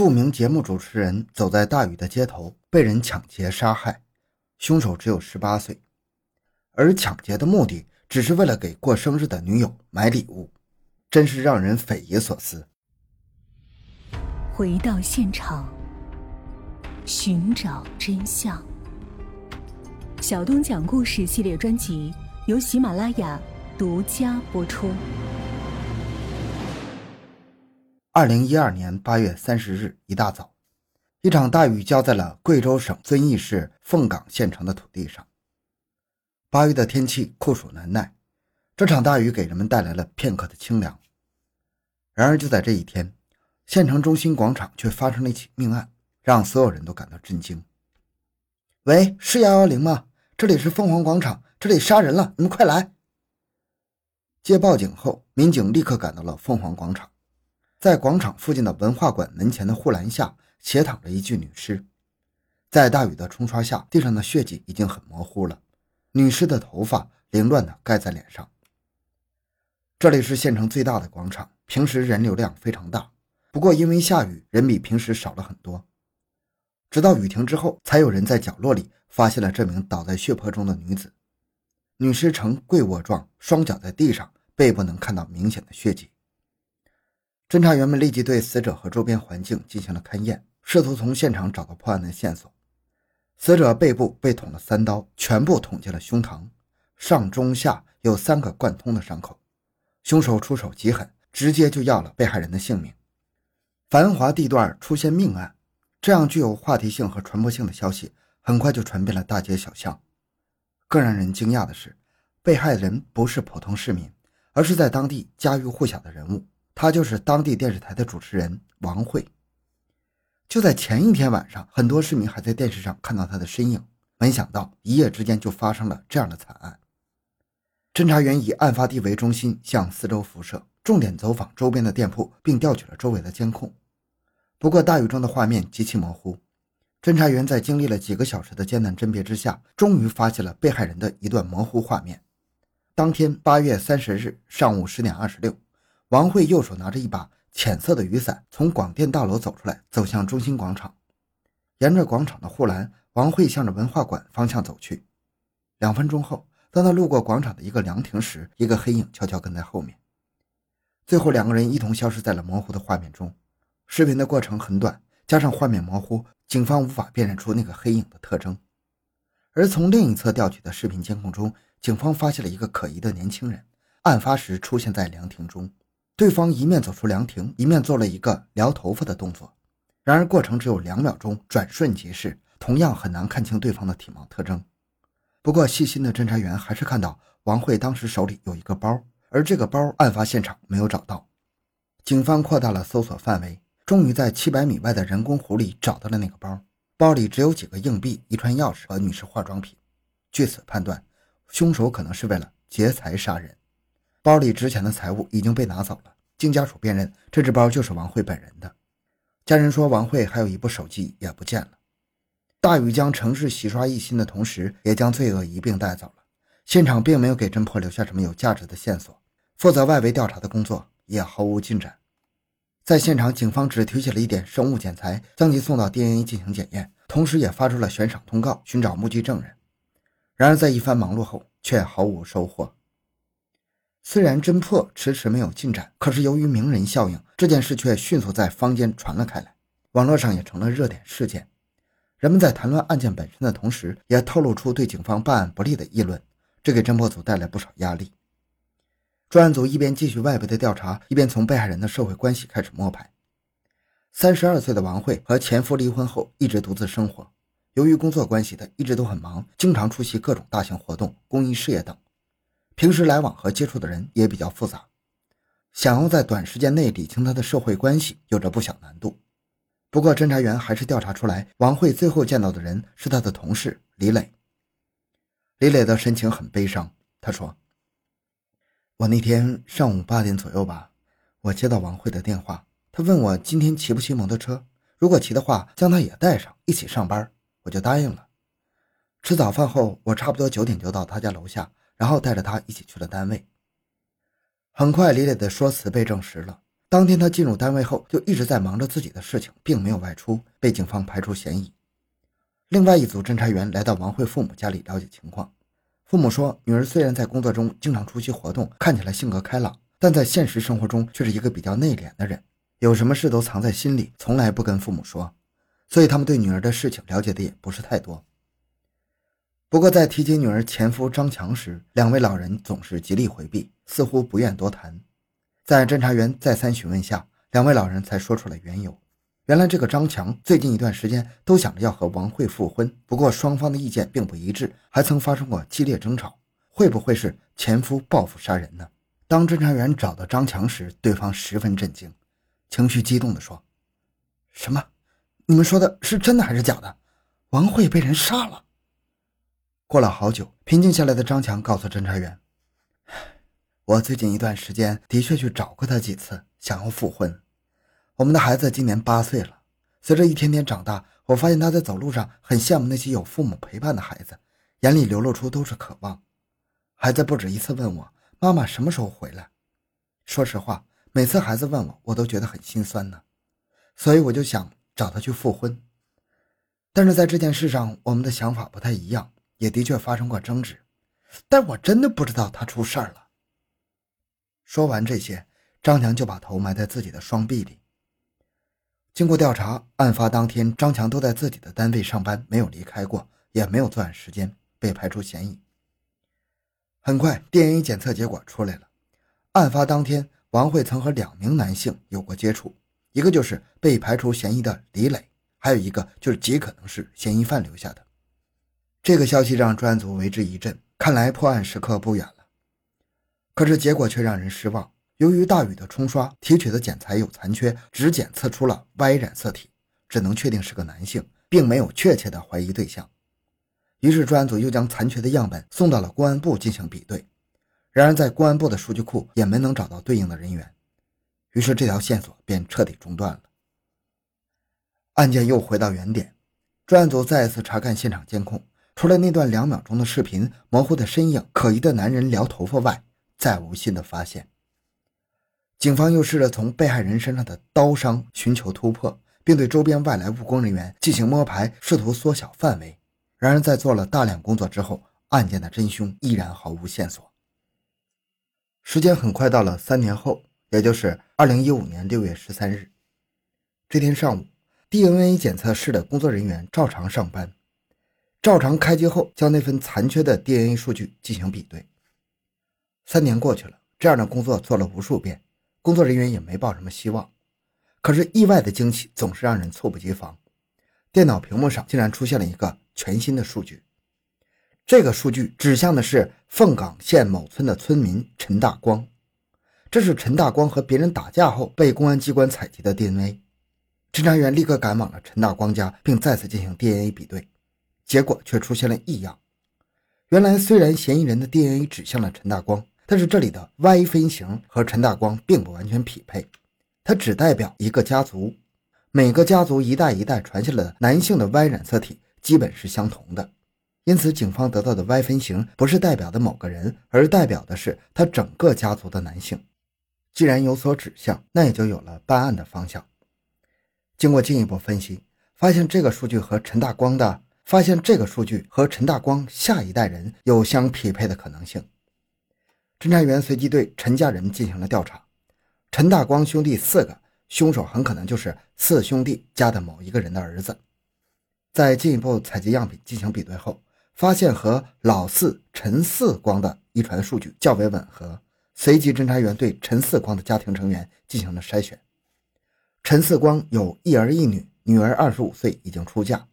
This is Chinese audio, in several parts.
著名节目主持人走在大雨的街头，被人抢劫杀害，凶手只有十八岁，而抢劫的目的只是为了给过生日的女友买礼物，真是让人匪夷所思。回到现场，寻找真相。小东讲故事系列专辑由喜马拉雅独家播出。二零一二年八月三十日一大早，一场大雨浇在了贵州省遵义市凤岗县城的土地上。八月的天气酷暑难耐，这场大雨给人们带来了片刻的清凉。然而，就在这一天，县城中心广场却发生了一起命案，让所有人都感到震惊。喂，是幺幺零吗？这里是凤凰广场，这里杀人了，你们快来！接报警后，民警立刻赶到了凤凰广场。在广场附近的文化馆门前的护栏下，斜躺着一具女尸。在大雨的冲刷下，地上的血迹已经很模糊了。女尸的头发凌乱地盖在脸上。这里是县城最大的广场，平时人流量非常大，不过因为下雨，人比平时少了很多。直到雨停之后，才有人在角落里发现了这名倒在血泊中的女子。女尸呈跪卧状，双脚在地上，背部能看到明显的血迹。侦查员们立即对死者和周边环境进行了勘验，试图从现场找到破案的线索。死者背部被捅了三刀，全部捅进了胸膛，上中下有三个贯通的伤口。凶手出手极狠，直接就要了被害人的性命。繁华地段出现命案，这样具有话题性和传播性的消息很快就传遍了大街小巷。更让人惊讶的是，被害人不是普通市民，而是在当地家喻户晓的人物。他就是当地电视台的主持人王慧。就在前一天晚上，很多市民还在电视上看到他的身影，没想到一夜之间就发生了这样的惨案。侦查员以案发地为中心向四周辐射，重点走访周边的店铺，并调取了周围的监控。不过，大雨中的画面极其模糊。侦查员在经历了几个小时的艰难甄别之下，终于发现了被害人的一段模糊画面。当天八月三十日上午十点二十六。王慧右手拿着一把浅色的雨伞，从广电大楼走出来，走向中心广场。沿着广场的护栏，王慧向着文化馆方向走去。两分钟后，当他路过广场的一个凉亭时，一个黑影悄悄跟在后面。最后，两个人一同消失在了模糊的画面中。视频的过程很短，加上画面模糊，警方无法辨认出那个黑影的特征。而从另一侧调取的视频监控中，警方发现了一个可疑的年轻人，案发时出现在凉亭中。对方一面走出凉亭，一面做了一个撩头发的动作，然而过程只有两秒钟，转瞬即逝，同样很难看清对方的体貌特征。不过细心的侦查员还是看到王慧当时手里有一个包，而这个包案发现场没有找到。警方扩大了搜索范围，终于在七百米外的人工湖里找到了那个包，包里只有几个硬币、一串钥匙和女士化妆品。据此判断，凶手可能是为了劫财杀人。包里值钱的财物已经被拿走了。经家属辨认，这只包就是王慧本人的。家人说，王慧还有一部手机也不见了。大雨将城市洗刷一新的同时，也将罪恶一并带走了。现场并没有给侦破留下什么有价值的线索，负责外围调查的工作也毫无进展。在现场，警方只提取了一点生物检材，将其送到 DNA 进行检验，同时也发出了悬赏通告，寻找目击证人。然而，在一番忙碌后，却毫无收获。虽然侦破迟迟没有进展，可是由于名人效应，这件事却迅速在坊间传了开来，网络上也成了热点事件。人们在谈论案件本身的同时，也透露出对警方办案不利的议论，这给侦破组带来不少压力。专案组一边继续外围的调查，一边从被害人的社会关系开始摸排。三十二岁的王慧和前夫离婚后，一直独自生活。由于工作关系，她一直都很忙，经常出席各种大型活动、公益事业等。平时来往和接触的人也比较复杂，想要在短时间内理清他的社会关系有着不小难度。不过，侦查员还是调查出来，王慧最后见到的人是他的同事李磊。李磊的神情很悲伤，他说：“我那天上午八点左右吧，我接到王慧的电话，他问我今天骑不骑摩托车，如果骑的话，将他也带上一起上班，我就答应了。吃早饭后，我差不多九点就到他家楼下。”然后带着他一起去了单位。很快，李磊的说辞被证实了。当天他进入单位后，就一直在忙着自己的事情，并没有外出，被警方排除嫌疑。另外一组侦查员来到王慧父母家里了解情况。父母说，女儿虽然在工作中经常出席活动，看起来性格开朗，但在现实生活中却是一个比较内敛的人，有什么事都藏在心里，从来不跟父母说，所以他们对女儿的事情了解的也不是太多。不过，在提及女儿前夫张强时，两位老人总是极力回避，似乎不愿多谈。在侦查员再三询问下，两位老人才说出了缘由。原来，这个张强最近一段时间都想着要和王慧复婚，不过双方的意见并不一致，还曾发生过激烈争吵。会不会是前夫报复杀人呢？当侦查员找到张强时，对方十分震惊，情绪激动地说：“什么？你们说的是真的还是假的？王慧被人杀了？”过了好久，平静下来的张强告诉侦查员：“我最近一段时间的确去找过他几次，想要复婚。我们的孩子今年八岁了，随着一天天长大，我发现他在走路上很羡慕那些有父母陪伴的孩子，眼里流露出都是渴望。孩子不止一次问我：‘妈妈什么时候回来？’说实话，每次孩子问我，我都觉得很心酸呢。所以我就想找他去复婚。但是在这件事上，我们的想法不太一样。”也的确发生过争执，但我真的不知道他出事儿了。说完这些，张强就把头埋在自己的双臂里。经过调查，案发当天张强都在自己的单位上班，没有离开过，也没有作案时间，被排除嫌疑。很快，DNA 检测结果出来了。案发当天，王慧曾和两名男性有过接触，一个就是被排除嫌疑的李磊，还有一个就是极可能是嫌疑犯留下的。这个消息让专案组为之一振，看来破案时刻不远了。可是结果却让人失望。由于大雨的冲刷，提取的检材有残缺，只检测出了 Y 染色体，只能确定是个男性，并没有确切的怀疑对象。于是专案组又将残缺的样本送到了公安部进行比对，然而在公安部的数据库也没能找到对应的人员，于是这条线索便彻底中断了。案件又回到原点，专案组再次查看现场监控。除了那段两秒钟的视频、模糊的身影、可疑的男人撩头发外，再无新的发现。警方又试着从被害人身上的刀伤寻求突破，并对周边外来务工人员进行摸排，试图缩小范围。然而，在做了大量工作之后，案件的真凶依然毫无线索。时间很快到了三年后，也就是二零一五年六月十三日，这天上午，DNA 检测室的工作人员照常上班。照常开机后，将那份残缺的 DNA 数据进行比对。三年过去了，这样的工作做了无数遍，工作人员也没抱什么希望。可是意外的惊喜总是让人猝不及防，电脑屏幕上竟然出现了一个全新的数据。这个数据指向的是凤岗县某村的村民陈大光，这是陈大光和别人打架后被公安机关采集的 DNA。侦查员立刻赶往了陈大光家，并再次进行 DNA 比对。结果却出现了异样。原来，虽然嫌疑人的 DNA 指向了陈大光，但是这里的 Y 分型和陈大光并不完全匹配，它只代表一个家族。每个家族一代一代传下来的男性的 Y 染色体基本是相同的，因此警方得到的 Y 分型不是代表的某个人，而代表的是他整个家族的男性。既然有所指向，那也就有了办案的方向。经过进一步分析，发现这个数据和陈大光的。发现这个数据和陈大光下一代人有相匹配的可能性。侦查员随即对陈家人进行了调查。陈大光兄弟四个，凶手很可能就是四兄弟家的某一个人的儿子。在进一步采集样品进行比对后，发现和老四陈四光的遗传数据较为吻合。随即，侦查员对陈四光的家庭成员进行了筛选。陈四光有一儿一女，女儿二十五岁，已经出嫁。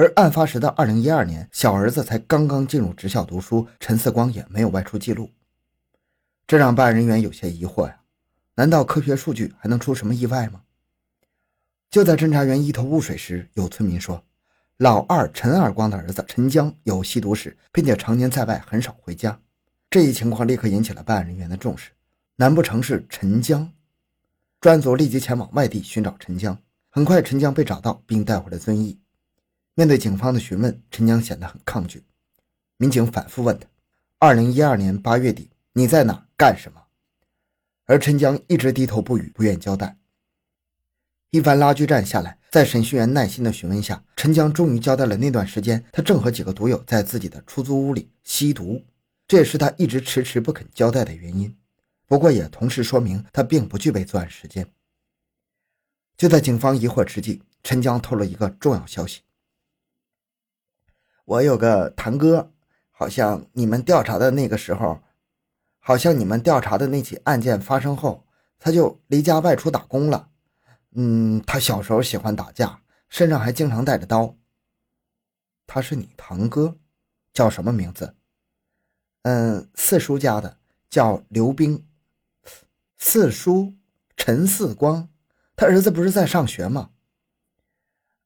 而案发时的二零一二年，小儿子才刚刚进入职校读书，陈四光也没有外出记录，这让办案人员有些疑惑呀。难道科学数据还能出什么意外吗？就在侦查员一头雾水时，有村民说，老二陈二光的儿子陈江有吸毒史，并且常年在外，很少回家。这一情况立刻引起了办案人员的重视。难不成是陈江？专案组立即前往外地寻找陈江。很快，陈江被找到，并带回了遵义。面对警方的询问，陈江显得很抗拒。民警反复问他：“二零一二年八月底，你在哪干什么？”而陈江一直低头不语，不愿交代。一番拉锯战下来，在审讯员耐心的询问下，陈江终于交代了那段时间他正和几个毒友在自己的出租屋里吸毒，这也是他一直迟迟不肯交代的原因。不过也同时说明他并不具备作案时间。就在警方疑惑之际，陈江透露一个重要消息：我有个堂哥，好像你们调查的那个时候，好像你们调查的那起案件发生后，他就离家外出打工了。嗯，他小时候喜欢打架，身上还经常带着刀。他是你堂哥，叫什么名字？嗯，四叔家的，叫刘冰。四叔陈四光。他儿子不是在上学吗？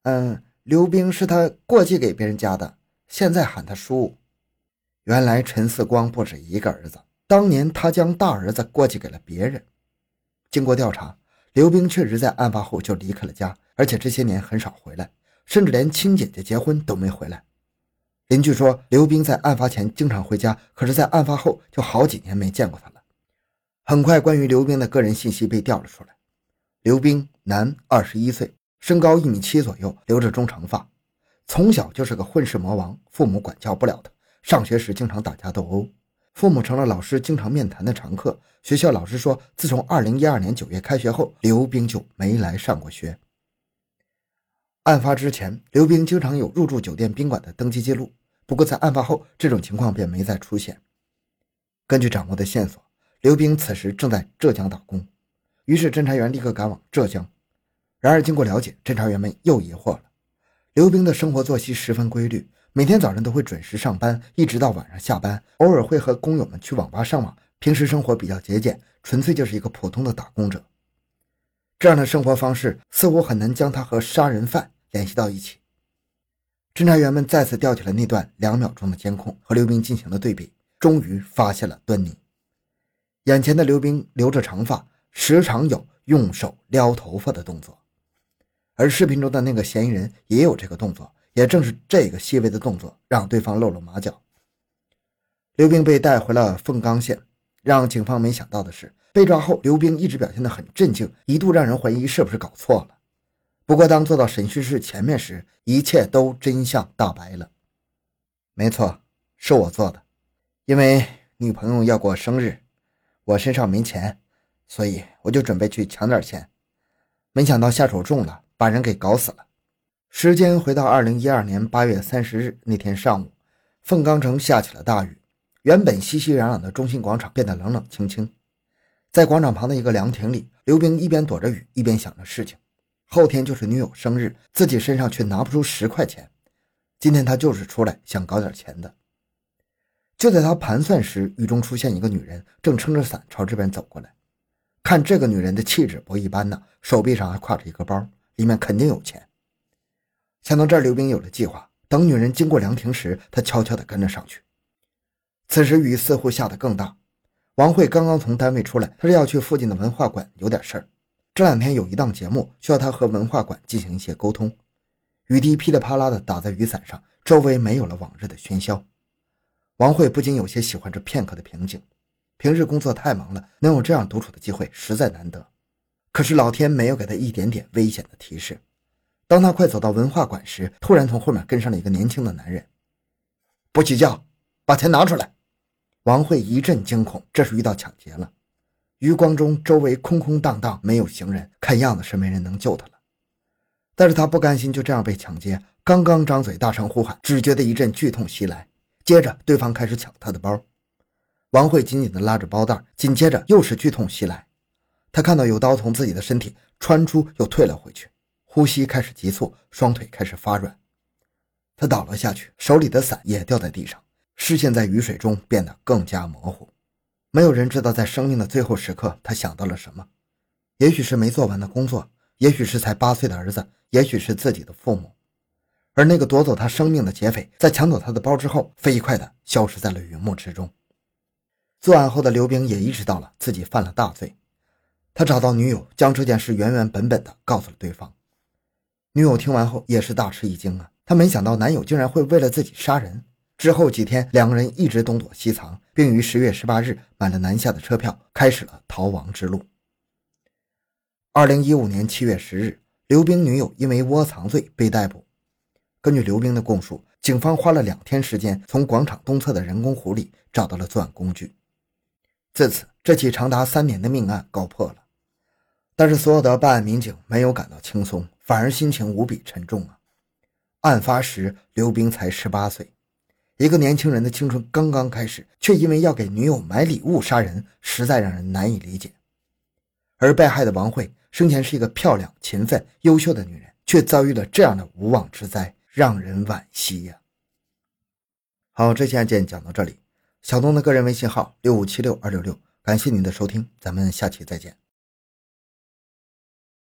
嗯，刘冰是他过继给别人家的，现在喊他叔。原来陈四光不止一个儿子，当年他将大儿子过继给了别人。经过调查，刘冰确实在案发后就离开了家，而且这些年很少回来，甚至连亲姐姐结婚都没回来。邻居说，刘冰在案发前经常回家，可是，在案发后就好几年没见过他了。很快，关于刘冰的个人信息被调了出来。刘冰，男，二十一岁，身高一米七左右，留着中长发，从小就是个混世魔王，父母管教不了他。上学时经常打架斗殴，父母成了老师经常面谈的常客。学校老师说，自从二零一二年九月开学后，刘冰就没来上过学。案发之前，刘冰经常有入住酒店宾馆的登记记录，不过在案发后，这种情况便没再出现。根据掌握的线索，刘冰此时正在浙江打工。于是，侦查员立刻赶往浙江。然而，经过了解，侦查员们又疑惑了：刘冰的生活作息十分规律，每天早上都会准时上班，一直到晚上下班，偶尔会和工友们去网吧上网。平时生活比较节俭，纯粹就是一个普通的打工者。这样的生活方式似乎很难将他和杀人犯联系到一起。侦查员们再次调取了那段两秒钟的监控，和刘冰进行了对比，终于发现了端倪。眼前的刘冰留着长发。时常有用手撩头发的动作，而视频中的那个嫌疑人也有这个动作。也正是这个细微的动作，让对方露了马脚。刘冰被带回了凤冈县。让警方没想到的是，被抓后，刘冰一直表现得很镇静，一度让人怀疑是不是搞错了。不过，当坐到审讯室前面时，一切都真相大白了。没错，是我做的，因为女朋友要过生日，我身上没钱。所以我就准备去抢点钱，没想到下手重了，把人给搞死了。时间回到二零一二年八月三十日那天上午，凤冈城下起了大雨，原本熙熙攘攘的中心广场变得冷冷清清。在广场旁的一个凉亭里，刘冰一边躲着雨，一边想着事情。后天就是女友生日，自己身上却拿不出十块钱，今天他就是出来想搞点钱的。就在他盘算时，雨中出现一个女人，正撑着伞朝这边走过来。看这个女人的气质不一般呐，手臂上还挎着一个包，里面肯定有钱。想到这儿，刘冰有了计划。等女人经过凉亭时，他悄悄地跟了上去。此时雨似乎下得更大。王慧刚刚从单位出来，她是要去附近的文化馆有点事儿。这两天有一档节目需要她和文化馆进行一些沟通。雨滴噼里啪啦地打在雨伞上，周围没有了往日的喧嚣。王慧不禁有些喜欢这片刻的平静。平日工作太忙了，能有这样独处的机会实在难得。可是老天没有给他一点点危险的提示。当他快走到文化馆时，突然从后面跟上了一个年轻的男人。不许叫，把钱拿出来！王慧一阵惊恐，这是遇到抢劫了。余光中周围空空荡荡，没有行人，看样子是没人能救他了。但是他不甘心就这样被抢劫，刚刚张嘴大声呼喊，只觉得一阵剧痛袭来，接着对方开始抢他的包。王慧紧紧地拉着包袋，紧接着又是剧痛袭来。他看到有刀从自己的身体穿出，又退了回去，呼吸开始急促，双腿开始发软。他倒了下去，手里的伞也掉在地上，视线在雨水中变得更加模糊。没有人知道，在生命的最后时刻，他想到了什么？也许是没做完的工作，也许是才八岁的儿子，也许是自己的父母。而那个夺走他生命的劫匪，在抢走他的包之后，飞快地消失在了云幕之中。作案后的刘冰也意识到了自己犯了大罪，他找到女友，将这件事原原本本的告诉了对方。女友听完后也是大吃一惊啊，她没想到男友竟然会为了自己杀人，之后几天，两个人一直东躲西藏，并于十月十八日买了南下的车票，开始了逃亡之路。二零一五年七月十日，刘冰女友因为窝藏罪被逮捕。根据刘冰的供述，警方花了两天时间，从广场东侧的人工湖里找到了作案工具。自此，这起长达三年的命案告破了。但是，所有的办案民警没有感到轻松，反而心情无比沉重啊！案发时，刘冰才十八岁。一个年轻人的青春刚刚开始，却因为要给女友买礼物杀人，实在让人难以理解。而被害的王慧生前是一个漂亮、勤奋、优秀的女人，却遭遇了这样的无妄之灾，让人惋惜呀。好，这期案件讲到这里。小东的个人微信号六五七六二六六，感谢您的收听，咱们下期再见。